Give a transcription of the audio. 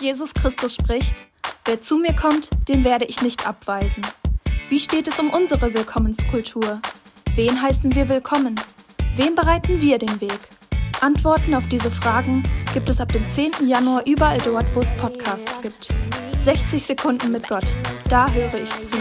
Jesus Christus spricht, wer zu mir kommt, den werde ich nicht abweisen. Wie steht es um unsere Willkommenskultur? Wen heißen wir willkommen? Wem bereiten wir den Weg? Antworten auf diese Fragen gibt es ab dem 10. Januar überall dort, wo es Podcasts gibt. 60 Sekunden mit Gott, da höre ich zu.